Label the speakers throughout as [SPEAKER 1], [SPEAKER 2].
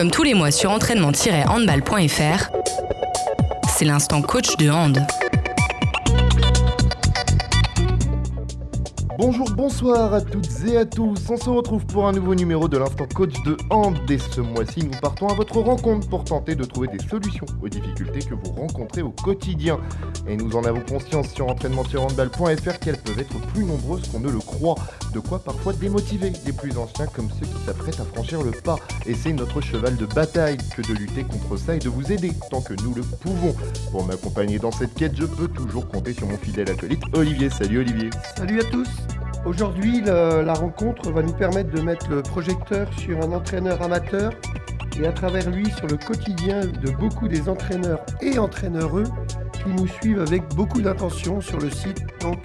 [SPEAKER 1] Comme tous les mois sur entraînement-handball.fr, c'est l'instant coach de hand.
[SPEAKER 2] Bonjour, bonsoir à toutes et à tous. On se retrouve pour un nouveau numéro de l'instant coach de Hand. Dès ce mois-ci, nous partons à votre rencontre pour tenter de trouver des solutions aux difficultés que vous rencontrez au quotidien. Et nous en avons conscience sur entraînement-handball.fr qu'elles peuvent être plus nombreuses qu'on ne le croit. De quoi parfois démotiver les plus anciens comme ceux qui s'apprêtent à franchir le pas. Et c'est notre cheval de bataille que de lutter contre ça et de vous aider tant que nous le pouvons. Pour m'accompagner dans cette quête, je peux toujours compter sur mon fidèle acolyte Olivier. Salut Olivier.
[SPEAKER 3] Salut à tous. Aujourd'hui, la rencontre va nous permettre de mettre le projecteur sur un entraîneur amateur et à travers lui sur le quotidien de beaucoup des entraîneurs et entraîneureux qui nous suivent avec beaucoup d'attention sur le site donc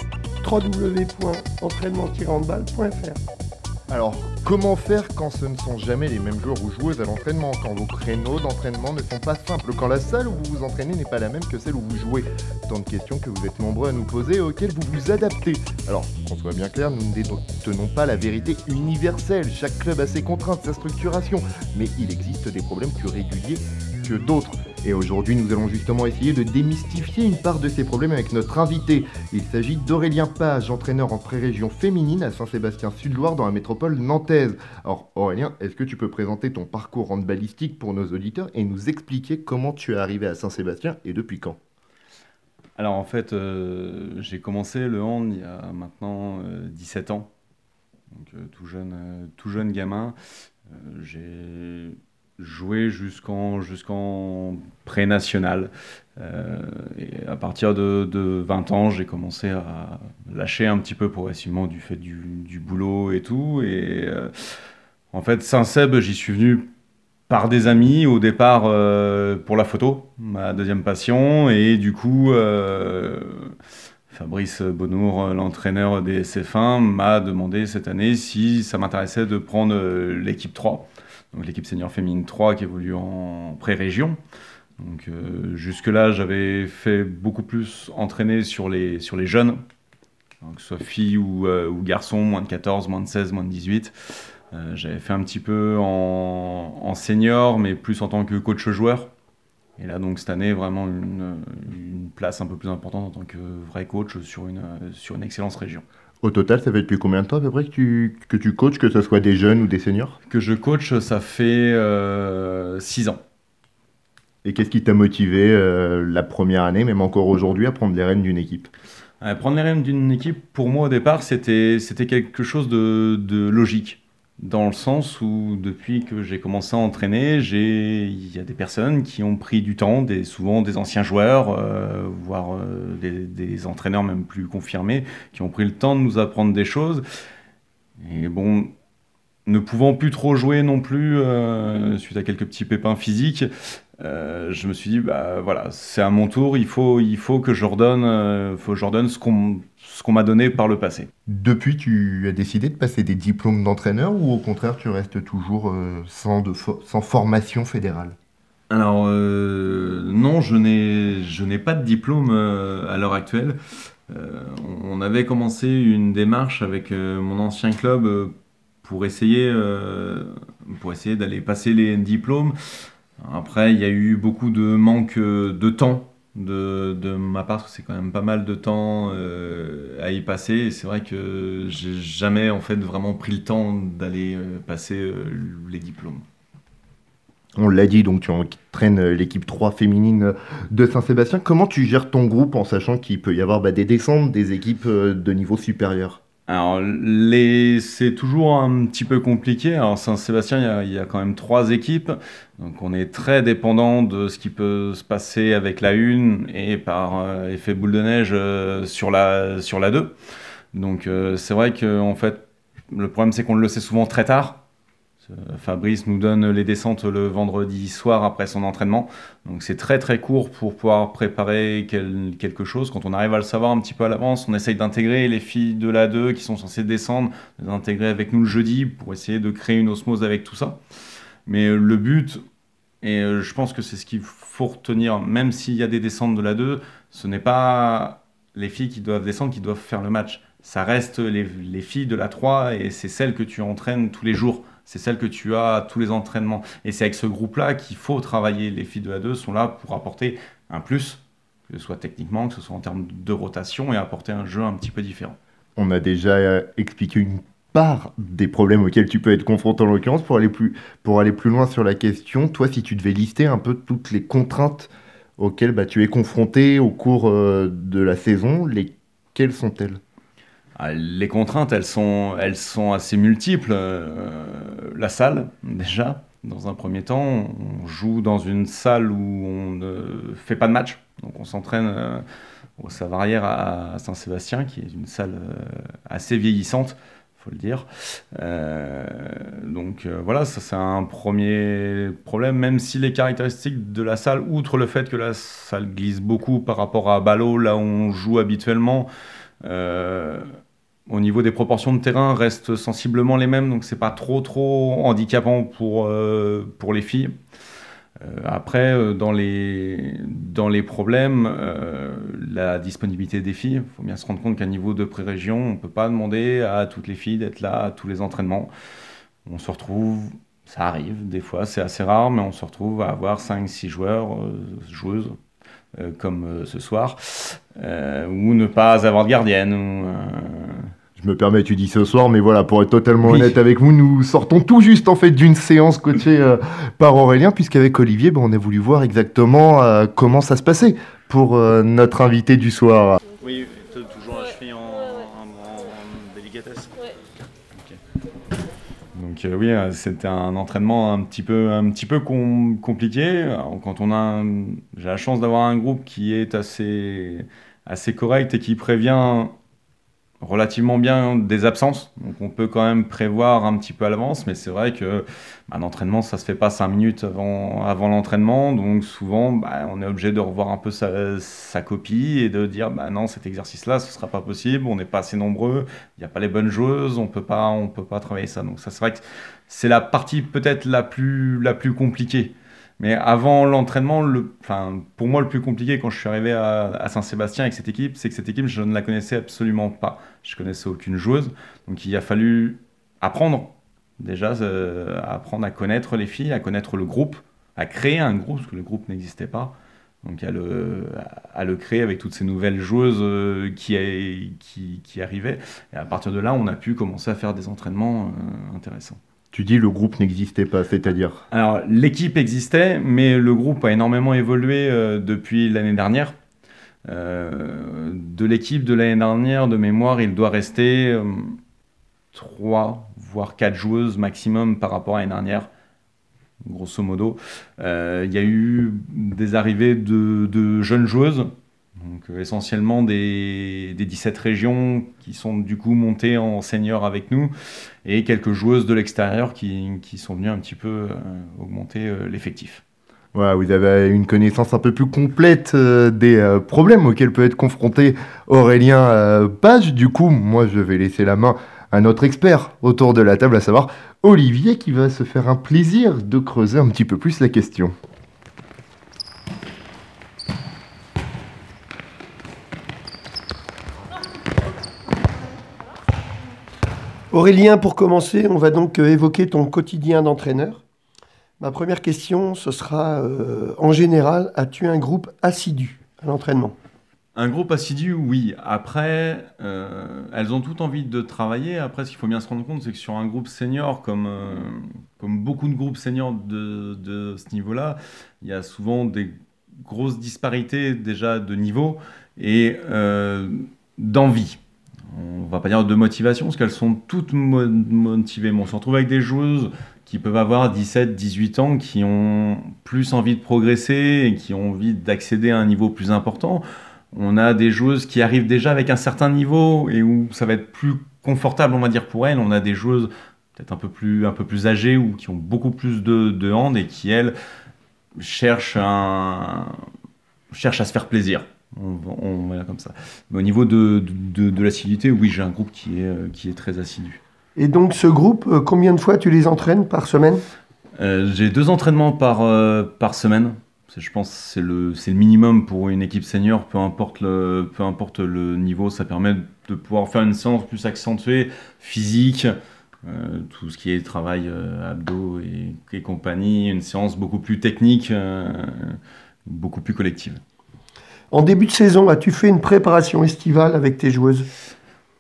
[SPEAKER 3] www.entraînement-handball.fr.
[SPEAKER 2] Alors, comment faire quand ce ne sont jamais les mêmes joueurs ou joueuses à l'entraînement Quand vos créneaux d'entraînement ne sont pas simples Quand la salle où vous vous entraînez n'est pas la même que celle où vous jouez? Tant de questions que vous êtes nombreux à nous poser et auxquelles vous vous adaptez. Alors, qu'on soit bien clair, nous ne détenons pas la vérité universelle. Chaque club a ses contraintes, sa structuration. Mais il existe des problèmes plus réguliers que d'autres. Et aujourd'hui, nous allons justement essayer de démystifier une part de ces problèmes avec notre invité. Il s'agit d'Aurélien Page, entraîneur en pré-région féminine à Saint-Sébastien-Sud-Loire dans la métropole nantaise. Alors Aurélien, est-ce que tu peux présenter ton parcours handballistique pour nos auditeurs et nous expliquer comment tu es arrivé à Saint-Sébastien et depuis quand?
[SPEAKER 4] Alors en fait, euh, j'ai commencé le hand il y a maintenant 17 euh, ans. Donc euh, tout, jeune, tout jeune gamin. j'ai joué jusqu'en jusqu'en pré-national. Euh, à partir de, de 20 ans, j'ai commencé à lâcher un petit peu progressivement du fait du, du boulot et tout. Et euh, en fait, Saint-Seb, j'y suis venu par des amis au départ euh, pour la photo, ma deuxième passion. Et du coup, Fabrice Bonour, l'entraîneur des SF1, m'a demandé cette année si ça m'intéressait de prendre l'équipe 3 l'équipe senior féminine 3 qui évolue en pré-région. Donc euh, jusque-là, j'avais fait beaucoup plus entraîner sur les, sur les jeunes, que ce soit filles ou, euh, ou, garçons, moins de 14, moins de 16, moins de 18. Euh, j'avais fait un petit peu en, en, senior, mais plus en tant que coach-joueur. Et là, donc, cette année, vraiment une, place un peu plus importante en tant que vrai coach sur une, sur une excellente région.
[SPEAKER 2] Au total, ça fait depuis combien de temps à peu près que tu, que tu coaches, que ce soit des jeunes ou des seniors?
[SPEAKER 4] Que je coach, ça fait 6 euh, ans.
[SPEAKER 2] Et qu'est-ce qui t'a motivé euh, la première année, même encore aujourd'hui, à prendre les rênes d'une équipe?
[SPEAKER 4] Prendre les rênes d'une équipe, pour moi au départ, c'était quelque chose de, de logique dans le sens où depuis que j'ai commencé à entraîner, il y a des personnes qui ont pris du temps, des, souvent des anciens joueurs, euh, voire euh, des, entraîneurs même plus confirmés, qui ont pris le temps de nous apprendre des choses. Et bon, ne pouvant plus trop jouer non plus, euh, suite à quelques petits pépins physiques, je me suis dit, bah voilà, c'est à mon tour, il faut, il faut que je redonne, faut que je redonne ce qu'on ce qu'on m'a donné par le passé.
[SPEAKER 2] Depuis, tu as décidé de passer des diplômes d'entraîneur ou au contraire, tu restes toujours euh, sans, de sans formation fédérale?
[SPEAKER 4] Alors, euh, non, je n'ai pas de diplôme euh, à l'heure actuelle. on avait commencé une démarche avec mon ancien club pour essayer, pour essayer d'aller passer les diplômes. Après, il y a eu beaucoup de manque de temps de, de ma part, parce que c'est quand même pas mal de temps euh, à y passer. C'est vrai que j'ai jamais en fait vraiment pris le temps d'aller euh, passer euh, les diplômes.
[SPEAKER 2] On l'a dit, donc tu entraînes l'équipe 3 féminine de Saint-Sébastien. Comment tu gères ton groupe en sachant qu'il peut y avoir bah, des descentes, des équipes de niveau supérieur?
[SPEAKER 4] Alors, les... c'est toujours un petit peu compliqué. Alors, Saint-Sébastien, il, il y, a, quand même trois équipes. Donc, on est très dépendant de ce qui peut se passer avec la 1 et par euh, effet boule de neige euh, sur, la, sur la 2. Donc, euh, c'est vrai que, en fait, le problème, c'est qu'on le sait souvent très tard. Fabrice nous donne les descentes le vendredi soir après son entraînement. Donc c'est très très court pour pouvoir préparer quelque chose. Quand on arrive à le savoir un petit peu à l'avance, on essaye d'intégrer les filles de la 2 qui sont censées descendre, d'intégrer avec nous le jeudi pour essayer de créer une osmose avec tout ça. Mais euh, le but, et euh, je pense que c'est ce qu'il faut retenir, même s'il y a des descentes de la 2, ce n'est pas les filles qui doivent descendre qui doivent faire le match. Ça reste les, les filles de la 3 et c'est celles que tu entraînes tous les jours c'est celle que tu as à tous les entraînements. Et c'est avec ce groupe-là qu'il faut travailler. Les filles de A2 sont là pour apporter un plus, que ce soit techniquement, que ce soit en termes de rotation, et apporter un jeu un petit peu différent.
[SPEAKER 2] On a déjà expliqué une part des problèmes auxquels tu peux être confronté en l'occurrence. Pour aller, plus, pour aller plus loin sur la question, toi, si tu devais lister un peu toutes les contraintes auxquelles bah, tu es confronté au cours euh, de la saison, lesquelles sont-elles?
[SPEAKER 4] Les contraintes, elles sont, assez multiples. Euh, la salle, déjà, dans un premier temps, on joue dans une salle où on ne fait pas de match. Donc on s'entraîne euh, au Savarière à Saint-Sébastien, qui est une salle assez vieillissante faut le dire. Euh, donc euh, voilà, ça c'est un premier problème, même si les caractéristiques de la salle, outre le fait que la salle glisse beaucoup par rapport à Ballot, là où on joue habituellement, euh, au niveau des proportions de terrain, restent sensiblement les mêmes, donc c'est pas trop trop handicapant pour, pour les filles. Euh, après, euh, dans les, dans les problèmes, euh, la disponibilité des filles, il faut bien se rendre compte qu'à niveau de pré-région, on ne peut pas demander à toutes les filles d'être là à tous les entraînements. On se retrouve, ça arrive, des fois c'est assez rare, mais on se retrouve à avoir 5-6 joueurs, joueuses, comme ce soir, ou ne pas avoir de gardienne.
[SPEAKER 2] Je me permets, tu dis ce soir, mais voilà, pour être totalement honnête avec vous, nous sortons tout juste en fait d'une séance coachée euh, par Aurélien, puisqu'avec Olivier, ben, on a voulu voir exactement euh, comment ça se passait pour euh, notre invité du soir.
[SPEAKER 4] Oui, toujours un cheville en, en, délicatesse. Donc oui, c'était un entraînement un petit peu, un petit peu compliqué. quand on a, j'ai la chance d'avoir un groupe qui est assez, assez correct et qui prévient relativement bien des absences, donc on peut quand même prévoir un petit peu à l'avance, mais c'est vrai que bah, l'entraînement, ça se fait pas cinq minutes avant, l'entraînement, donc souvent bah, on est obligé de revoir un peu sa, copie et de dire bah non, cet exercice-là, ce sera pas possible, on n'est pas assez nombreux, il n'y a pas les bonnes joueuses, on peut pas, on peut pas travailler ça. Donc ça, c'est vrai que c'est la partie peut-être la plus, la plus compliquée. Mais avant l'entraînement, pour moi, le plus compliqué quand je suis arrivé à, Saint-Sébastien avec cette équipe, c'est que cette équipe, je ne la connaissais absolument pas. Je connaissais aucune joueuse. Donc il a fallu apprendre, déjà, euh, apprendre à connaître les filles, à connaître le groupe, à créer un groupe, parce que le groupe n'existait pas. Donc à le, créer avec toutes ces nouvelles joueuses euh, qui, arrivaient. Et à partir de là, on a pu commencer à faire des entraînements euh, intéressants.
[SPEAKER 2] Tu dis le groupe n'existait pas, c'est-à-dire
[SPEAKER 4] Alors l'équipe existait, mais le groupe a énormément évolué euh, depuis l'année dernière. Euh, de l'équipe de l'année dernière, de mémoire, il doit rester 3 euh, voire 4 joueuses maximum par rapport à l'année dernière, grosso modo. Il y a eu des arrivées de, de jeunes joueuses donc euh, essentiellement des, des, 17 régions qui sont du coup montées en senior avec nous et quelques joueuses de l'extérieur qui, qui, sont venues un petit peu euh, augmenter euh, l'effectif.
[SPEAKER 2] Voilà, vous avez une connaissance un peu plus complète des problèmes auxquels peut être confronté Aurélien Page. Du coup, moi je vais laisser la main à notre expert autour de la table, à savoir Olivier, qui va se faire un plaisir de creuser un petit peu plus la question.
[SPEAKER 3] Aurélien, pour commencer, on va donc euh, évoquer ton quotidien d'entraîneur. Ma première question, ce sera, euh, en général, as-tu un groupe assidu à l'entraînement?
[SPEAKER 4] Un groupe assidu, oui. Après, euh, elles ont toutes envie de travailler. Après, ce qu'il faut bien se rendre compte, c'est que sur un groupe senior, comme, beaucoup de groupes seniors de, de ce niveau-là, il y a souvent des grosses disparités déjà de niveau et d'envie on va pas dire de motivation, parce qu'elles sont toutes motivées. on se retrouve avec des joueuses qui peuvent avoir 17, 18 ans, qui ont plus envie de progresser et qui ont envie d'accéder à un niveau plus important. On a des joueuses qui arrivent déjà avec un certain niveau et où ça va être plus confortable, on va dire, pour elles. On a des joueuses peut-être un peu plus, un peu plus âgées ou qui ont beaucoup plus de, de hand et qui, elles, cherchent, un, cherchent à se faire plaisir. On, va comme ça. Mais au niveau de, de, l'assiduité, oui, j'ai un groupe qui est, euh, qui est très assidu.
[SPEAKER 3] Et donc, ce groupe, euh, combien de fois tu les entraînes par semaine?
[SPEAKER 4] Euh, J'ai deux entraînements par, par semaine. Je pense que c'est le, le minimum pour une équipe senior, peu importe, le, peu importe le niveau. Ça permet de pouvoir faire une séance plus accentuée, physique, tout ce qui est travail abdos et, compagnie, une séance beaucoup plus technique, beaucoup plus collective.
[SPEAKER 3] En début de saison, as-tu fait une préparation estivale avec tes joueuses?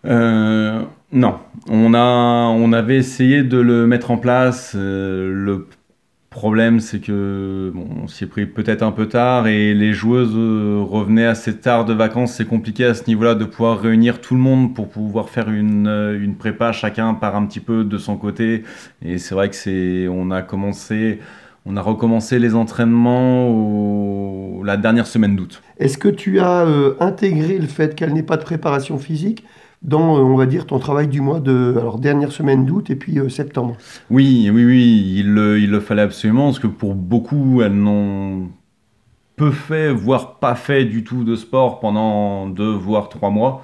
[SPEAKER 4] Non, on, a, on avait essayé de le mettre en place. le problème, c'est que bon, on s'y est pris peut-être un peu tard et les joueuses euh, revenaient assez tard de vacances. C'est compliqué à ce niveau-là de pouvoir réunir tout le monde pour pouvoir faire une, euh, une prépa. Chacun part un petit peu de son côté. Et c'est vrai que c'est, on a commencé, on a recommencé les entraînements la dernière semaine d'août.
[SPEAKER 3] Est-ce que tu as euh, intégré le fait qu'elle n'ait pas de préparation physique dans, euh, on va dire, ton travail du mois de alors, dernière semaine d'août et puis euh, septembre?
[SPEAKER 4] Oui, oui, oui, il le, il le fallait absolument, parce que pour beaucoup, elles n'ont peu fait, voire pas fait du tout de sport pendant deux, voire trois mois.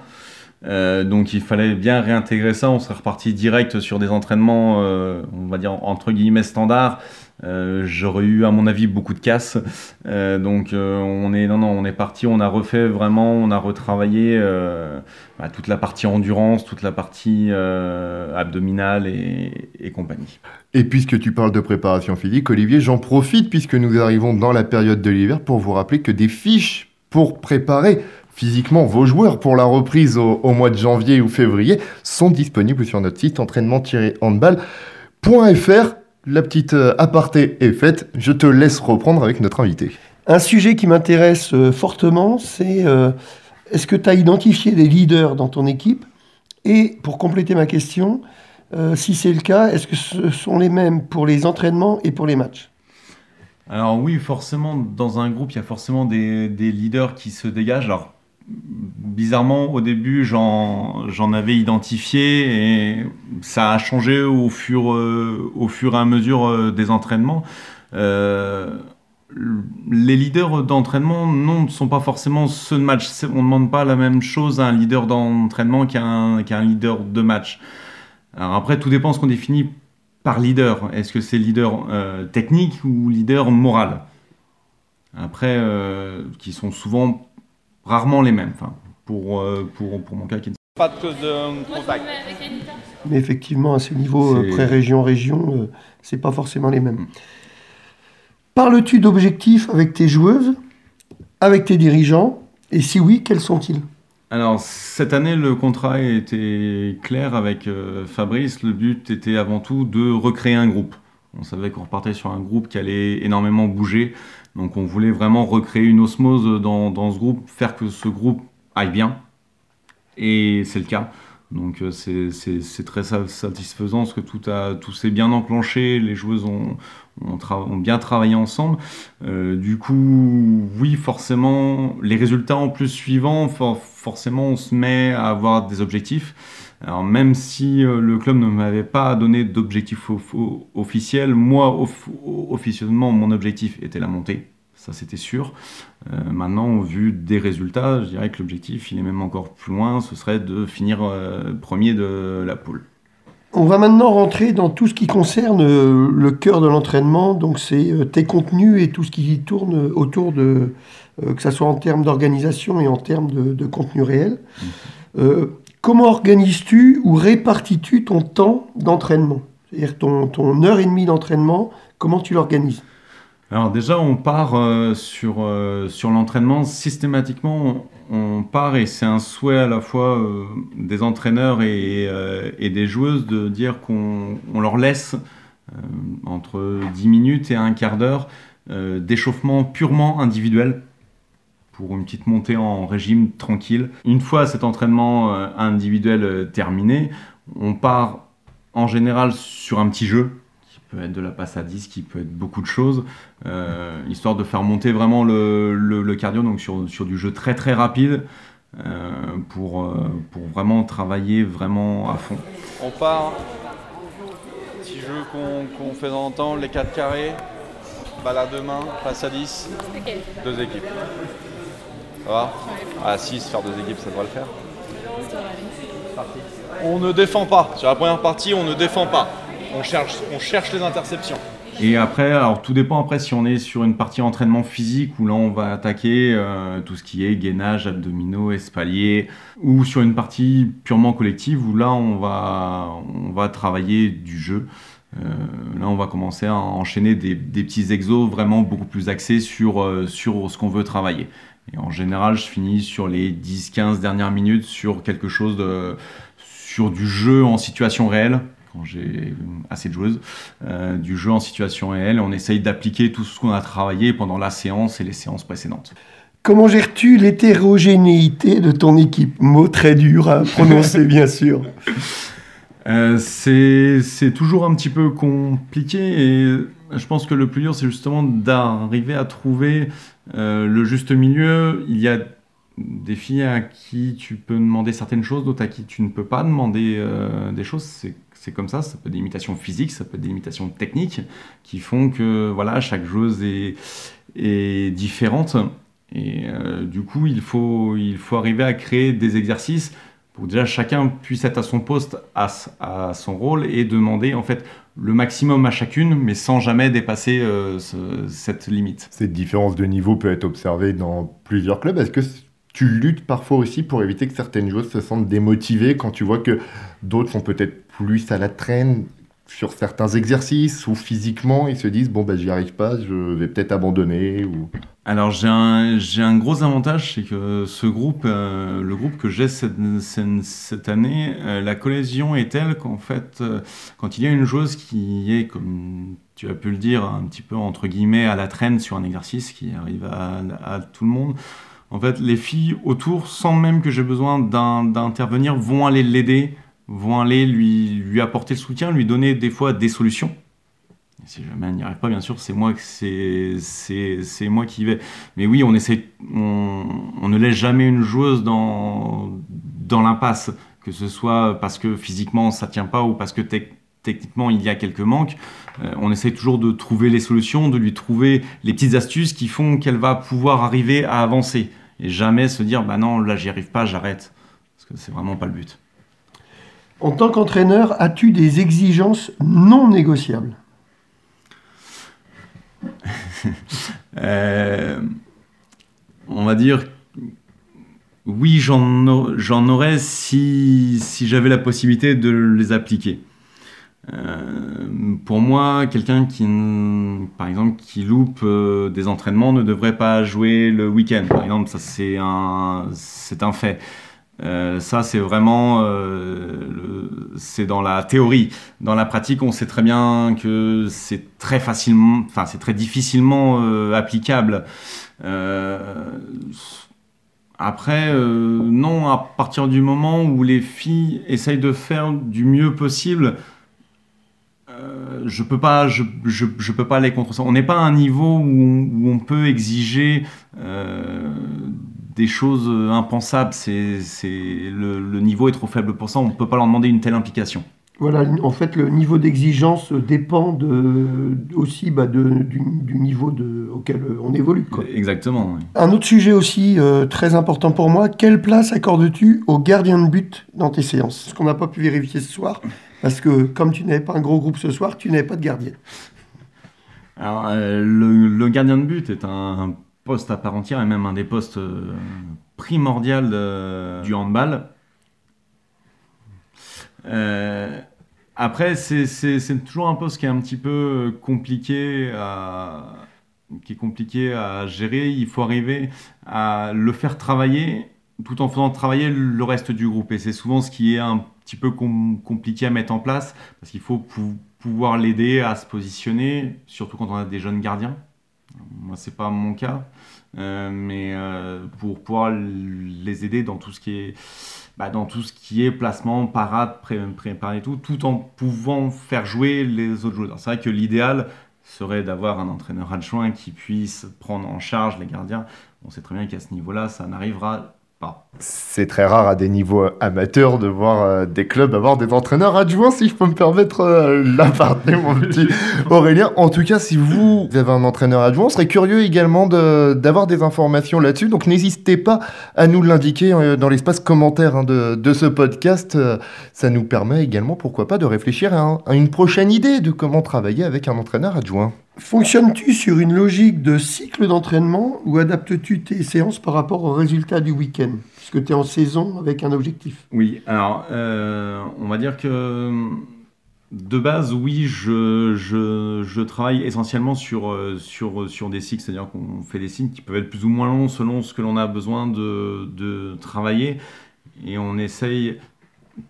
[SPEAKER 4] Euh, donc il fallait bien réintégrer ça. On serait reparti direct sur des entraînements, on va dire entre guillemets standards, euh, j'aurais eu, à mon avis, beaucoup de casse. Euh, donc, euh, on est, non, non, on est parti, on a refait vraiment, on a retravaillé bah, toute la partie endurance, toute la partie abdominale et, compagnie.
[SPEAKER 2] Et puisque tu parles de préparation physique, Olivier, j'en profite puisque nous arrivons dans la période de l'hiver pour vous rappeler que des fiches pour préparer physiquement vos joueurs pour la reprise au, au mois de janvier ou février sont disponibles sur notre site entraînement-handball.fr la petite euh, aparté est faite, je te laisse reprendre avec notre invité.
[SPEAKER 3] Un sujet qui m'intéresse euh, fortement, c'est euh, est-ce que tu as identifié des leaders dans ton équipe? Et pour compléter ma question, si c'est le cas, est-ce que ce sont les mêmes pour les entraînements et pour les matchs?
[SPEAKER 4] Alors oui, forcément, dans un groupe, il y a forcément des, des leaders qui se dégagent. Alors bizarrement, au début, j'en avais identifié et ça a changé au fur, euh, au fur et à mesure euh, des entraînements. Euh, les leaders d'entraînement, non, ne sont pas forcément ceux de match. On ne demande pas la même chose à un leader d'entraînement qu'à un, leader de match. Après, tout dépend ce qu'on définit par leader. Est-ce que c'est leader technique ou leader moral? Après, qui sont souvent rarement les mêmes, enfin, pour, euh, pour, pour mon cas qui ne
[SPEAKER 5] pas de cause de contact.
[SPEAKER 3] Mais effectivement, à ce niveau euh, pré-région-région, euh, c'est pas forcément les mêmes. Mm. Parles-tu d'objectifs avec tes joueuses, avec tes dirigeants Et si oui, quels sont-ils?
[SPEAKER 4] Alors, cette année, le contrat était clair avec Fabrice. Le but était avant tout de recréer un groupe. On savait qu'on repartait sur un groupe qui allait énormément bouger. Donc on voulait vraiment recréer une osmose dans, dans ce groupe, faire que ce groupe aille bien. Et c'est le cas. Donc euh, c'est très satisfaisant parce que tout, tout s'est bien enclenché, les joueuses ont, ont, bien travaillé ensemble. Euh, du coup, oui, forcément, les résultats en plus suivants, forcément, on se met à avoir des objectifs. Alors même si euh, le club ne m'avait pas donné d'objectif officiel, moi officiellement mon objectif était la montée, ça c'était sûr. Euh, maintenant au vu des résultats, je dirais que l'objectif il est même encore plus loin, ce serait de finir euh, premier de la poule.
[SPEAKER 3] On va maintenant rentrer dans tout ce qui concerne le cœur de l'entraînement, donc c'est tes contenus et tout ce qui tourne autour de, que ce soit en termes d'organisation et en termes de, contenu réel. Mmh. Comment organises-tu ou répartis-tu ton temps d'entraînement? C'est-à-dire ton, heure et demie d'entraînement, comment tu l'organises?
[SPEAKER 4] Alors déjà, on part euh, sur, euh, sur l'entraînement. Systématiquement. On part et c'est un souhait à la fois euh, des entraîneurs et, et, des joueuses de dire qu'on leur laisse entre 10 minutes et un quart d'heure d'échauffement purement individuel pour une petite montée en régime tranquille. Une fois cet entraînement euh, individuel euh, terminé, on part en général sur un petit jeu qui peut être de la passe à 10, qui peut être beaucoup de choses, euh, histoire de faire monter vraiment le, cardio, donc sur, sur, du jeu très très rapide. pour, pour vraiment travailler vraiment à fond.
[SPEAKER 5] On part, petit jeu qu'on fait dans le temps, les 4 carrés, balle à deux mains, passe à 10, deux équipes. Ça va? À 6, faire deux équipes, ça devrait le faire. On ne défend pas. Sur la première partie, on ne défend pas. On cherche, on cherche les interceptions.
[SPEAKER 4] Et après, alors tout dépend après si on est sur une partie entraînement physique où là on va attaquer euh, tout ce qui est gainage, abdominaux, espaliers, ou sur une partie purement collective où là on va, on va travailler du jeu. Euh, là on va commencer à enchaîner des, des, petits exos vraiment beaucoup plus axés sur, euh, sur ce qu'on veut travailler. Et en général, je finis sur les 10-15 dernières minutes sur quelque chose de, sur du jeu en situation réelle quand j'ai assez de joueuses, euh, du jeu en situation réelle. On essaye d'appliquer tout ce qu'on a travaillé pendant la séance et les séances précédentes.
[SPEAKER 3] Comment gères-tu l'hétérogénéité de ton équipe? Mot très dur à prononcer, bien sûr.
[SPEAKER 4] Euh, c'est toujours un petit peu compliqué et je pense que le plus dur, c'est justement d'arriver à trouver euh, le juste milieu. Il y a des filles à qui tu peux demander certaines choses, d'autres à qui tu ne peux pas demander euh, des choses. C'est comme ça, ça peut être des limitations physiques, ça peut être des limitations techniques qui font que voilà, chaque joueuse est, différente. Et euh, du coup, il faut, il faut arriver à créer des exercices pour déjà chacun puisse être à son poste, à, son rôle et demander en fait le maximum à chacune, mais sans jamais dépasser euh, cette limite.
[SPEAKER 2] Cette différence de niveau peut être observée dans plusieurs clubs. Est-ce que tu luttes parfois aussi pour éviter que certaines joueuses se sentent démotivées quand tu vois que d'autres sont peut-être plus à la traîne sur certains exercices ou physiquement ils se disent bon ben j'y arrive pas, je vais peut-être abandonner
[SPEAKER 4] alors j'ai un, un, gros avantage, c'est que ce groupe, euh, le groupe que j'ai cette, cette, année, euh, la cohésion est telle qu'en fait, euh, quand il y a une joueuse qui est, comme tu as pu le dire, un petit peu entre guillemets à la traîne sur un exercice qui arrive à, à tout le monde, en fait, les filles autour, sans même que j'ai besoin d'intervenir, vont aller l'aider, vont aller lui, lui apporter le soutien, lui donner des fois des solutions si jamais elle n'y arrive pas, bien sûr, c'est moi, qui y vais. Mais oui, on essaie, on, ne laisse jamais une joueuse dans, dans l'impasse, que ce soit parce que physiquement ça tient pas ou parce que techniquement il y a quelques manques. Euh, on essaie toujours de trouver les solutions, de lui trouver les petites astuces qui font qu'elle va pouvoir arriver à avancer et jamais se dire bah non là j'y arrive pas, j'arrête parce que c'est vraiment pas le but.
[SPEAKER 3] En tant qu'entraîneur, as-tu des exigences non négociables?
[SPEAKER 4] Euh, on va dire, oui, j'en aurais si, si j'avais la possibilité de les appliquer. Euh, pour moi, quelqu'un qui, par exemple, qui loupe euh, des entraînements ne devrait pas jouer le week-end. Par exemple, ça c'est un, un fait. Ça, c'est vraiment, euh, c'est dans la théorie. Dans la pratique, on sait très bien que c'est très facilement, enfin, c'est très difficilement euh, applicable. après, non, à partir du moment où les filles essayent de faire du mieux possible, je peux pas, je, je, peux pas aller contre ça. On n'est pas à un niveau où on peut exiger des choses euh, impensables. C'est, le, niveau est trop faible pour ça. On ne peut pas leur demander une telle implication.
[SPEAKER 3] Voilà, en fait, le niveau d'exigence dépend de, aussi bah, de, du, niveau de, auquel on évolue.
[SPEAKER 4] Exactement.
[SPEAKER 3] Un autre sujet aussi euh, très important pour moi, quelle place accordes-tu au gardien de but dans tes séances? Ce qu'on n'a pas pu vérifier ce soir, parce que comme tu n'avais pas un gros groupe ce soir, tu n'avais pas de gardien.
[SPEAKER 4] Alors, euh, le, le, gardien de but est un poste à part entière et même un des postes euh, primordiaux du handball. Euh, après, c'est toujours un poste qui est un petit peu compliqué à, qui est compliqué à gérer. Il faut arriver à le faire travailler tout en faisant travailler le reste du groupe. Et c'est souvent ce qui est un petit peu compliqué à mettre en place parce qu'il faut pouvoir l'aider à se positionner, surtout quand on a des jeunes gardiens. Moi, c'est pas mon cas, euh, mais euh, pour pouvoir les aider dans tout ce qui est, bah, dans tout ce qui est placement, parade, préparer et tout, tout en pouvant faire jouer les autres joueurs. C'est vrai que l'idéal serait d'avoir un entraîneur adjoint qui puisse prendre en charge les gardiens. On sait très bien qu'à ce niveau-là, ça n'arrivera.
[SPEAKER 2] C'est très rare à des niveaux amateurs de voir euh, des clubs avoir des entraîneurs adjoints, si je peux me permettre euh, l'aparté, mon petit Aurélien. En tout cas, si vous avez un entraîneur adjoint, on serait curieux également d'avoir des informations là-dessus. Donc n'hésitez pas à nous l'indiquer euh, dans l'espace commentaire hein, de, de, ce podcast. Ça nous permet également, pourquoi pas, de réfléchir à, à une prochaine idée de comment travailler avec un entraîneur adjoint.
[SPEAKER 3] Fonctionnes-tu sur une logique de cycle d'entraînement ou adaptes-tu tes séances par rapport aux résultats du week-end? Puisque tu es en saison avec un objectif.
[SPEAKER 4] Oui, alors euh, on va dire que de base, oui, je, je, je travaille essentiellement sur, euh, sur, sur des cycles, c'est-à-dire qu'on fait des cycles qui peuvent être plus ou moins longs selon ce que l'on a besoin de, de travailler. Et on essaye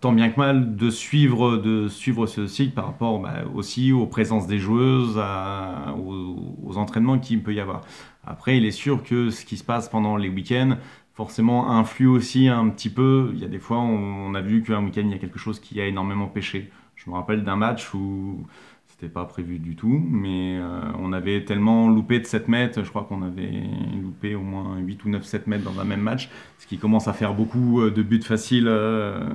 [SPEAKER 4] tant bien que mal de suivre, de suivre ce cycle par rapport bah, aussi aux présences des joueuses, aux, entraînements qu'il peut y avoir. Après, il est sûr que ce qui se passe pendant les week-ends, forcément, influe aussi un petit peu. Il y a des fois, on, a vu qu'un week-end, il y a quelque chose qui a énormément pêché. Je me rappelle d'un match où c'était pas prévu du tout, mais euh, on avait tellement loupé de 7 mètres, je crois qu'on avait loupé au moins 8 ou 9 7 mètres dans un même match, ce qui commence à faire beaucoup euh, de buts faciles. Euh,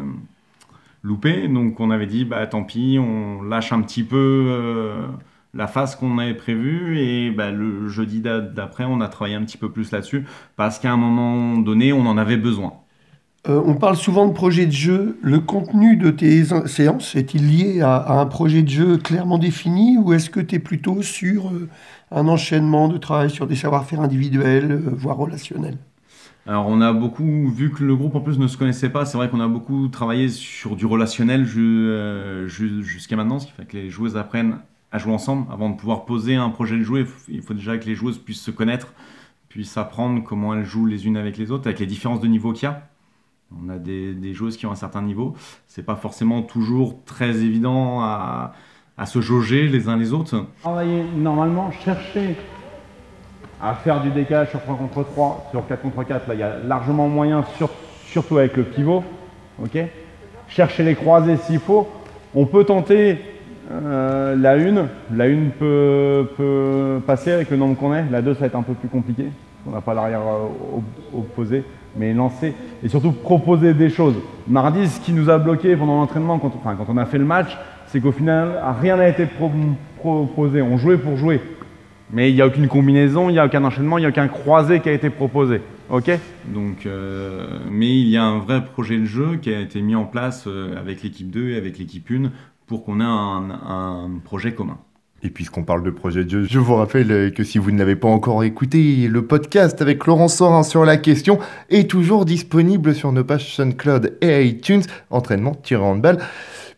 [SPEAKER 4] loupé. Donc on avait dit, bah tant pis, on lâche un petit peu euh, la phase qu'on avait prévue. Et bah, le jeudi d'après, on a travaillé un petit peu plus là-dessus parce qu'à un moment donné, on en avait besoin.
[SPEAKER 3] Euh, on parle souvent de projet de jeu. Le contenu de tes séances est-il lié à, un projet de jeu clairement défini ou est-ce que tu es plutôt sur euh, un enchaînement de travail sur des savoir-faire individuels, voire relationnels?
[SPEAKER 4] Alors on a beaucoup, vu que le groupe en plus ne se connaissait pas, c'est vrai qu'on a beaucoup travaillé sur du relationnel euh, jusqu'à maintenant, ce qui fait que les joueuses apprennent à jouer ensemble. Avant de pouvoir poser un projet de jouer, il faut déjà que les joueuses puissent se connaître, puissent apprendre comment elles jouent les unes avec les autres, avec les différences de niveau qu'il y a. On a des, joueuses qui ont un certain niveau. C'est pas forcément toujours très évident à, à se jauger les uns les autres.
[SPEAKER 6] Travailler normalement, chercher à faire du décalage sur 3 contre 3, sur 4 contre 4, là il y a largement moyen, surtout avec le pivot. ok? Chercher les croisés s'il faut. On peut tenter euh, la 1, la 1 peut, passer avec le nombre qu'on est, la 2 ça va être un peu plus compliqué, on n'a pas l'arrière euh, opposé, mais lancer et surtout proposer des choses. Mardi, ce qui nous a bloqué pendant l'entraînement, quand on a fait le match, c'est qu'au final, rien n'a été proposé. On jouait pour jouer. Mais il n'y a aucune combinaison, il n'y a aucun enchaînement, il n'y a aucun croisé qui a été proposé. Ok
[SPEAKER 4] Donc, euh, mais il y a un vrai projet de jeu qui a été mis en place euh, avec l'équipe 2 et avec l'équipe 1 pour qu'on ait un, projet commun.
[SPEAKER 2] Et puisqu'on parle de projet de jeu, je vous rappelle que si vous ne l'avez pas encore écouté, le podcast avec Laurent Sorin sur la question est toujours disponible sur nos pages SoundCloud et iTunes, entraînement tiré en balle.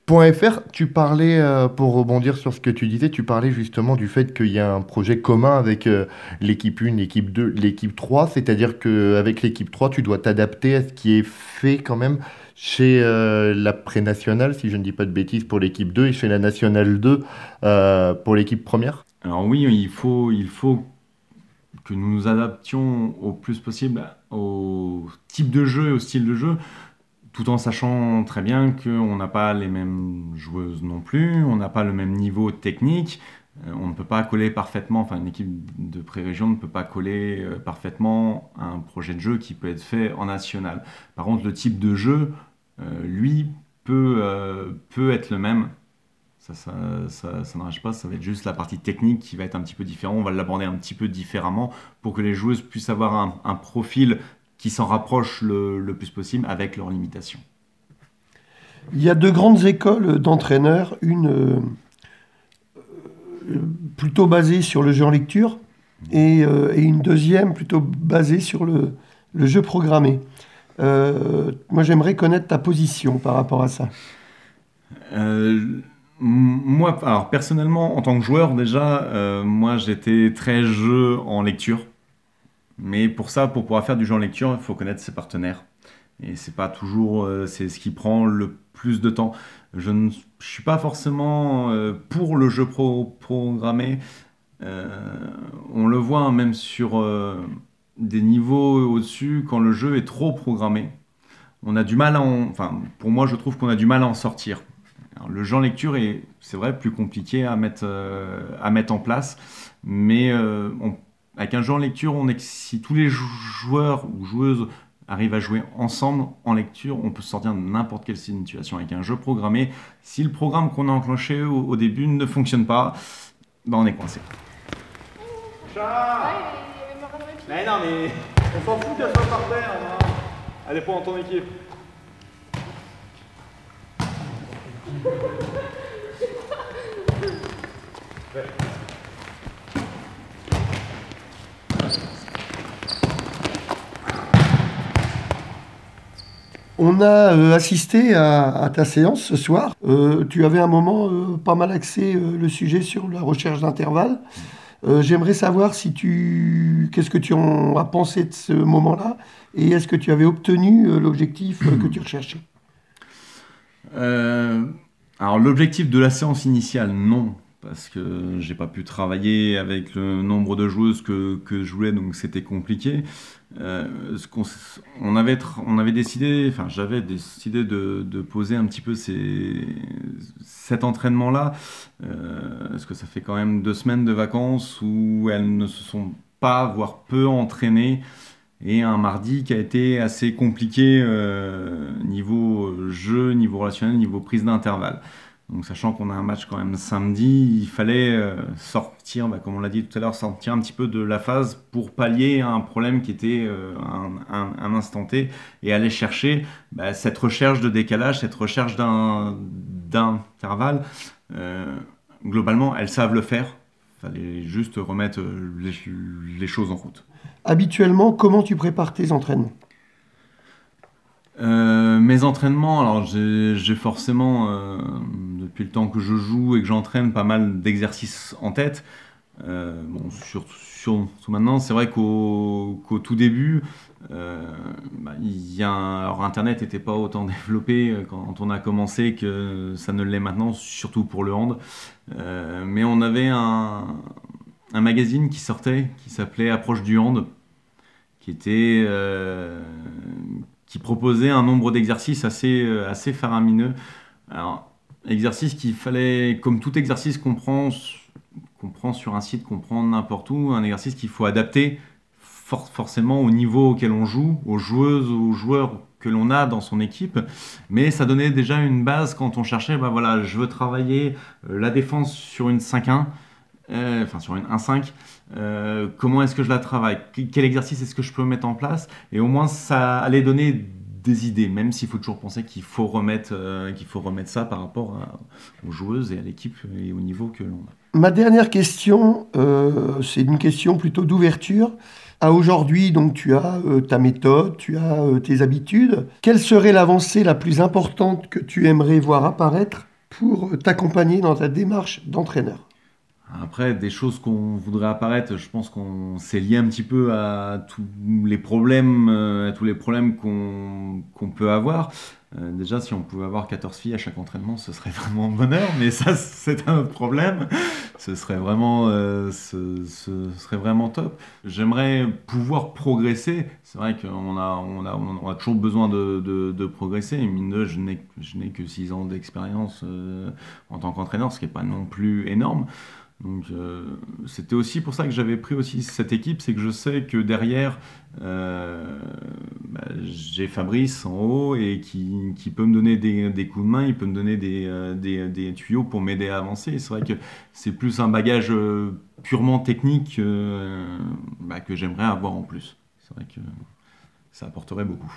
[SPEAKER 2] .fr, tu parlais, euh, pour rebondir sur ce que tu disais, tu parlais justement du fait qu'il y a un projet commun avec euh, l'équipe 1, l'équipe 2, l'équipe 3, c'est-à-dire qu'avec l'équipe 3, tu dois t'adapter à ce qui est fait quand même chez euh, la pré-nationale, si je ne dis pas de bêtises, pour l'équipe 2 et chez la nationale 2 pour l'équipe première.
[SPEAKER 4] Alors oui, il faut, il faut que nous nous adaptions au plus possible au type de jeu et au style de jeu tout en sachant très bien qu'on n'a pas les mêmes joueuses non plus, on n'a pas le même niveau technique, euh, on ne peut pas coller parfaitement, enfin une équipe de pré-région ne peut pas coller euh, parfaitement un projet de jeu qui peut être fait en national. Par contre, le type de jeu, euh, lui, peut, peut être le même. Ça, ça, ça, pas, ça va être juste la partie technique qui va être un petit peu différent. On va l'aborder un petit peu différemment pour que les joueuses puissent avoir un, un profil qui s'en rapprochent le, plus possible avec leurs limitations.
[SPEAKER 3] Il y a deux grandes écoles d'entraîneurs, une euh, plutôt basée sur le jeu en lecture et, euh, une deuxième plutôt basée sur le, jeu programmé. Euh, moi, j'aimerais connaître ta position par rapport à ça.
[SPEAKER 4] moi, alors personnellement, en tant que joueur, déjà, moi, j'étais très jeu en lecture. Mais pour ça, pour pouvoir faire du jeu en lecture, il faut connaître ses partenaires. Et c'est pas toujours euh, c'est ce qui prend le plus de temps. Je ne suis pas forcément euh, pour le jeu programmé. Euh, on le voit hein, même sur des niveaux au-dessus, quand le jeu est trop programmé, on a du mal à en... Enfin, pour moi, je trouve qu'on a du mal à en sortir. le jeu en lecture est, c'est vrai, plus compliqué à mettre, à mettre en place, mais on avec un jeu en lecture, on est, si tous les joueurs ou joueuses arrivent à jouer ensemble en lecture, on peut sortir de n'importe quelle situation avec un jeu programmé. Si le programme qu'on a enclenché au, début ne fonctionne pas, ben on est coincé.
[SPEAKER 6] Mais non, mais on s'en fout qu'elle soit par terre. Elle est pas dans ton équipe.
[SPEAKER 3] On a euh, assisté à, ta séance ce soir. Euh, tu avais un moment euh, pas mal axé le sujet sur la recherche d'intervalles. J'aimerais savoir si tu, qu'est-ce que tu as pensé de ce moment-là et est-ce que tu avais obtenu l'objectif que tu recherchais?
[SPEAKER 4] Alors l'objectif de la séance initiale, non, parce que j'ai pas pu travailler avec le nombre de joueuses que, que je voulais, donc c'était compliqué. Euh, on, avait, décidé, enfin j'avais décidé de, poser un petit peu cet entraînement-là, euh, parce que ça fait quand même deux semaines de vacances où elles ne se sont pas, voire peu entraînées, et un mardi qui a été assez compliqué euh, niveau jeu, niveau relationnel, niveau prise d'intervalle. Donc sachant qu'on a un match quand même samedi, il fallait euh, sortir, bah, comme on l'a dit tout à l'heure, sortir un petit peu de la phase pour pallier un problème qui était euh, un, instant T et aller chercher bah, cette recherche de décalage, cette recherche d'intervalle. Euh, globalement, elles savent le faire. Il fallait juste remettre les choses en route.
[SPEAKER 3] Habituellement, comment tu prépares tes entraînements?
[SPEAKER 4] Euh, mes entraînements, alors j'ai forcément, euh, depuis le temps que je joue et que j'entraîne, pas mal d'exercices en tête. Euh, bon, sur, sur, maintenant, c'est vrai qu'au tout début, bah, alors Internet n'était pas autant développé quand on a commencé que ça ne l'est maintenant, surtout pour le hand. mais on avait un, magazine qui sortait, qui s'appelait Approche du hand, qui était qui proposait un nombre d'exercices assez, euh, assez faramineux. Exercice qu'il fallait, comme tout exercice qu'on prend, prend sur un site, qu'on prend n'importe où, un exercice qu'il faut adapter forcément au niveau auquel on joue, aux joueuses, aux joueurs que l'on a dans son équipe, mais ça donnait déjà une base quand on cherchait, bah voilà, je veux travailler euh, la défense sur une 5-1, euh, enfin sur une 1-5, euh, comment est-ce que je la travaille, quel exercice est-ce que je peux mettre en place, et au moins ça allait donner des idées, même s'il faut toujours penser qu'il faut remettre, euh, qu'il faut remettre ça par rapport aux joueuses et à l'équipe et au niveau que l'on a.
[SPEAKER 3] Ma dernière question, euh, c'est une question plutôt d'ouverture. À aujourd'hui, donc tu as ta méthode, tu as tes habitudes. Quelle serait l'avancée la plus importante que tu aimerais voir apparaître pour t'accompagner dans ta démarche d'entraîneur?
[SPEAKER 4] Après, des choses qu'on voudrait apparaître, je pense qu'on s'est lié un petit peu à tous les problèmes, euh, à tous les problèmes qu'on peut avoir. Euh, déjà, si on pouvait avoir 14 filles à chaque entraînement, ce serait vraiment bonheur, mais ça, c'est un autre problème. Ce serait vraiment, euh, ce, serait vraiment top. J'aimerais pouvoir progresser. C'est vrai qu'on a, on a, on a toujours besoin de, de, progresser. Et mine de, je n'ai que 6 ans d'expérience en tant qu'entraîneur, ce qui n'est pas non plus énorme. Donc euh, c'était aussi pour ça que j'avais pris aussi cette équipe, c'est que je sais que derrière euh, bah, j'ai Fabrice en haut et qui, peut me donner des, coups de main, il peut me donner des, euh, tuyaux pour m'aider à avancer. C'est vrai que c'est plus un bagage purement technique bah, que j'aimerais avoir en plus. C'est vrai que ça apporterait beaucoup.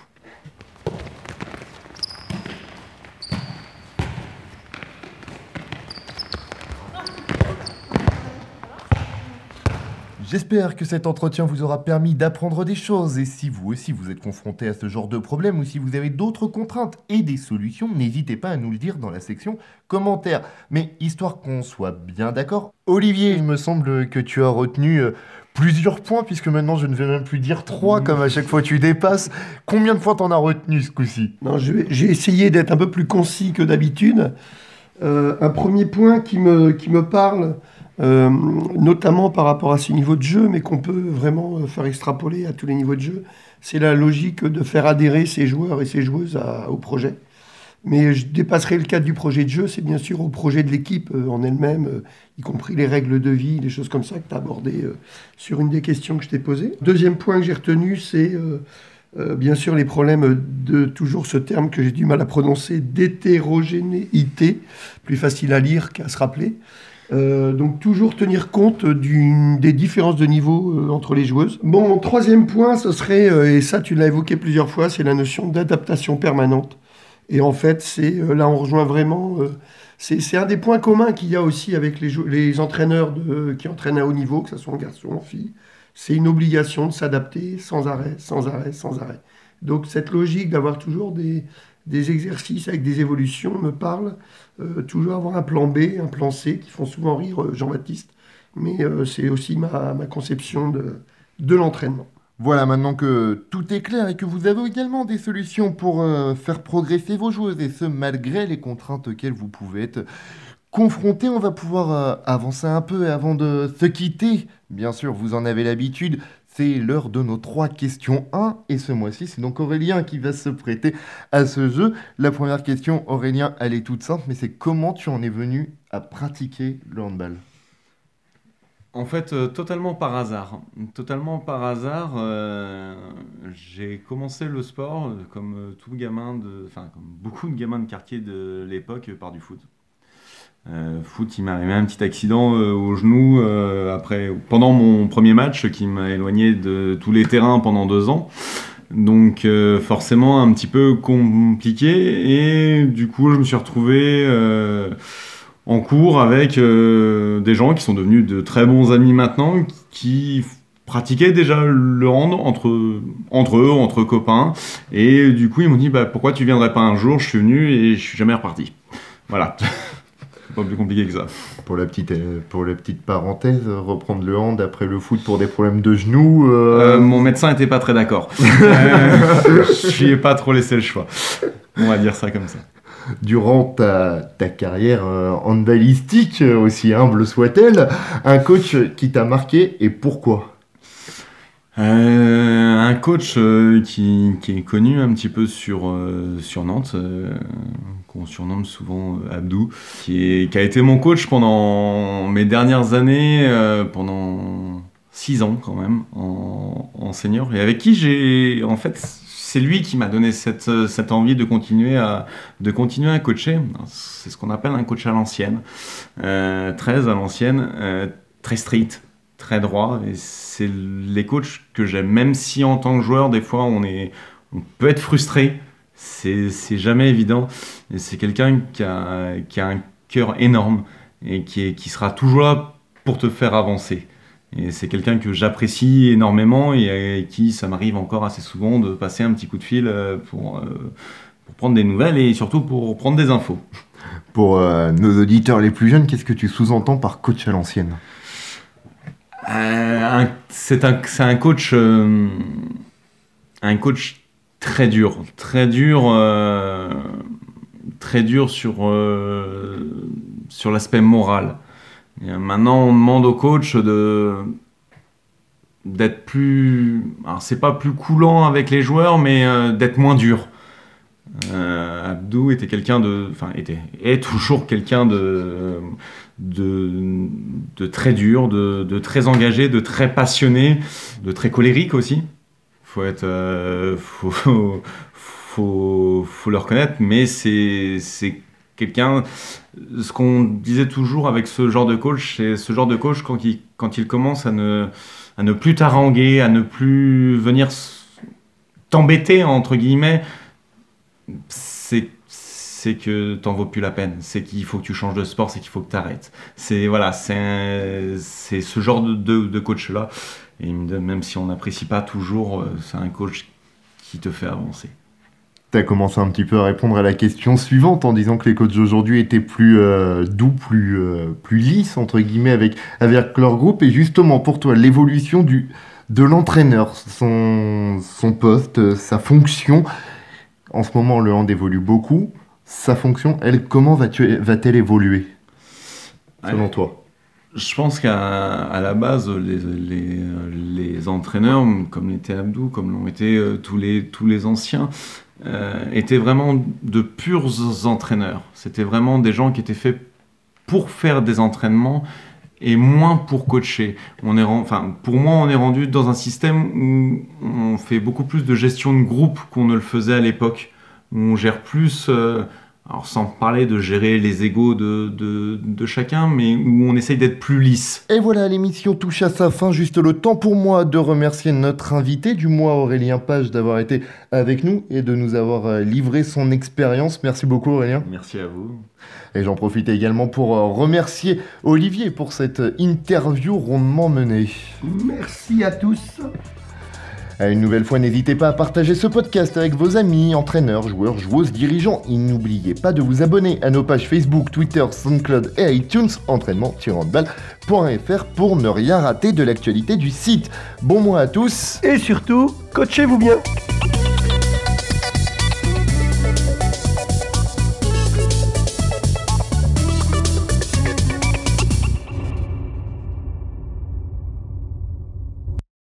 [SPEAKER 2] J'espère que cet entretien vous aura permis d'apprendre des choses et si vous aussi vous êtes confronté à ce genre de problème ou si vous avez d'autres contraintes et des solutions, n'hésitez pas à nous le dire dans la section commentaires. Mais histoire qu'on soit bien d'accord, Olivier, il me semble que tu as retenu euh, plusieurs points puisque maintenant je ne vais même plus dire trois comme à chaque fois tu dépasses. Combien de fois t'en as retenu ce coup-ci?
[SPEAKER 3] Non, j'ai essayé d'être un peu plus concis que d'habitude. Euh, un premier point qui me, parle, euh, notamment par rapport à ce niveau de jeu, mais qu'on peut vraiment euh, faire extrapoler à tous les niveaux de jeu, c'est la logique de faire adhérer ces joueurs et ces joueuses au projet. Mais je dépasserai le cadre du projet de jeu, c'est bien sûr au projet de l'équipe en elle-même, y compris les règles de vie, des choses comme ça que tu as abordées sur une des questions que je t'ai posées. Deuxième point que j'ai retenu, c'est Euh, bien sûr, les problèmes de toujours ce terme que j'ai du mal à prononcer, d'hétérogénéité, plus facile à lire qu'à se rappeler. Euh, donc toujours tenir compte des différences de niveau euh, entre les joueuses. Bon, troisième point, ce serait, et ça tu l'as évoqué plusieurs fois, c'est la notion d'adaptation permanente. Et en fait, c'est là on rejoint vraiment, c'est un des points communs qu'il y a aussi avec les, les entraîneurs de, qui entraînent à haut niveau, que ce soit en garçon ou en fille c'est une obligation de s'adapter sans arrêt, sans arrêt, sans arrêt. Donc cette logique d'avoir toujours des, exercices avec des évolutions me parle. Euh, toujours avoir un plan B, un plan C, qui font souvent rire euh, Jean-Baptiste, mais euh, c'est aussi ma, conception de, de l'entraînement.
[SPEAKER 2] Voilà, maintenant que tout est clair et que vous avez également des solutions pour faire progresser vos joueuses, et ce malgré les contraintes auxquelles vous pouvez être confrontés, on va pouvoir avancer un peu. Avant de se quitter Bien sûr, vous en avez l'habitude, c'est l'heure de nos trois questions 1 et ce mois-ci, c'est donc Aurélien qui va se prêter à ce jeu. La première question, Aurélien, elle est toute simple, mais c'est comment tu en es venu à pratiquer le handball?
[SPEAKER 4] En fait, euh, totalement par hasard. Totalement par hasard, euh, j'ai commencé le sport euh, comme tout gamin de, enfin comme beaucoup de gamins de quartier de l'époque par du foot. Foot, il m'est arrivé un petit accident au genou après, pendant mon premier match qui m'a éloigné de tous les terrains pendant deux ans. Donc forcément un petit peu compliqué et du coup je me suis retrouvé en cours avec des gens qui sont devenus de très bons amis maintenant qui pratiquaient déjà le hand entre, entre eux, entre copains. Et du coup, ils m'ont dit bah, Pourquoi tu viendrais pas un jour? Je suis venu et je suis jamais reparti. Voilà. pas plus compliqué que ça.
[SPEAKER 2] Pour la petite, euh, pour la petite parenthèse, reprendre le hand après le foot pour des problèmes de genoux.
[SPEAKER 4] Euh, euh, mon médecin n'était pas très d'accord. je lui ai pas trop laissé le choix. On va dire ça comme ça.
[SPEAKER 2] Durant ta, ta carrière handballistique, aussi humble soit-elle, un coach qui t'a marqué et pourquoi?
[SPEAKER 4] Un coach qui, qui, est connu un petit peu sur, sur Nantes, qu'on surnomme souvent euh, Abdou, qui, a été mon coach pendant mes dernières années, euh, pendant six ans quand même, en, senior, et avec qui j'ai, en fait, c'est lui qui m'a donné cette, envie de continuer à, de continuer à coacher. C'est ce qu'on appelle un coach à l'ancienne, euh, très à l'ancienne, très strict, très droit, et c'est les coachs que j'aime, même si en tant que joueur, des fois, on, peut être frustré c'est jamais évident. C'est quelqu'un qui a, un cœur énorme et qui, qui sera toujours là pour te faire avancer. Et c'est quelqu'un que j'apprécie énormément et avec qui ça m'arrive encore assez souvent de passer un petit coup de fil euh, pour, euh, pour prendre des nouvelles et surtout pour prendre des infos.
[SPEAKER 2] Pour euh, nos auditeurs les plus jeunes, qu'est-ce que tu sous-entends par coach à l'ancienne?
[SPEAKER 4] C'est un, un, coach, un coach très dur, très dur, euh, très dur sur, euh, sur l'aspect moral. Maintenant, on demande au coach de d'être plus, alors c'est pas plus coulant avec les joueurs, mais euh, d'être moins dur. Abdou était quelqu'un de, enfin était, est toujours quelqu'un de, de, très dur, de, de très engagé, de très passionné, de très colérique aussi faut être, euh, faut, faut, faut, le reconnaître, mais c'est quelqu'un. Ce qu'on disait toujours avec ce genre de coach, c'est ce genre de coach quand il, quand il commence à ne, à ne plus t'haranguer, à ne plus venir t'embêter entre guillemets, c'est c'est que t'en vaut plus la peine. C'est qu'il faut que tu changes de sport, c'est qu'il faut que tu arrêtes. C'est voilà, c'est ce genre de, de, de coach là et même si on n'apprécie pas toujours, euh, c'est un coach qui te fait avancer.
[SPEAKER 2] Tu as commencé un petit peu à répondre à la question suivante en disant que les coachs d'aujourd'hui étaient plus euh, doux, plus, euh, plus lisses, entre guillemets, avec, avec leur groupe. Et justement, pour toi, l'évolution du, de l'entraîneur, son, son poste, sa fonction, en ce moment, le hand évolue beaucoup. Sa fonction, elle, comment va-t-elle évoluer, selon toi?
[SPEAKER 4] Je pense qu'à la base, les, entraîneurs, comme l'était Abdou, comme l'ont été euh, tous, les, tous les anciens, étaient vraiment de purs entraîneurs. C'était vraiment des gens qui étaient faits pour faire des entraînements et moins pour coacher. On est, enfin, pour moi, on est rendu dans un système où on fait beaucoup plus de gestion de groupe qu'on ne le faisait à l'époque, on gère plus euh, alors sans parler de gérer les égaux de, de, chacun, mais où on essaye d'être plus lisse.
[SPEAKER 2] Et voilà, l'émission touche à sa fin. Juste le temps pour moi de remercier notre invité du mois, Aurélien Page, d'avoir été avec nous et de nous avoir euh, livré son expérience. Merci beaucoup, Aurélien.
[SPEAKER 4] Merci à vous.
[SPEAKER 2] Et j'en profite également pour euh, remercier Olivier pour cette interview rondement menée.
[SPEAKER 3] Merci à tous.
[SPEAKER 2] Une nouvelle fois, n'hésitez pas à partager ce podcast avec vos amis, entraîneurs, joueurs, joueuses, dirigeants. Et n'oubliez pas de vous abonner à nos pages Facebook, Twitter, SoundCloud et iTunes, entraînement-balle.fr pour ne rien rater de l'actualité du site. Bon mois à tous
[SPEAKER 3] et surtout, coachez-vous bien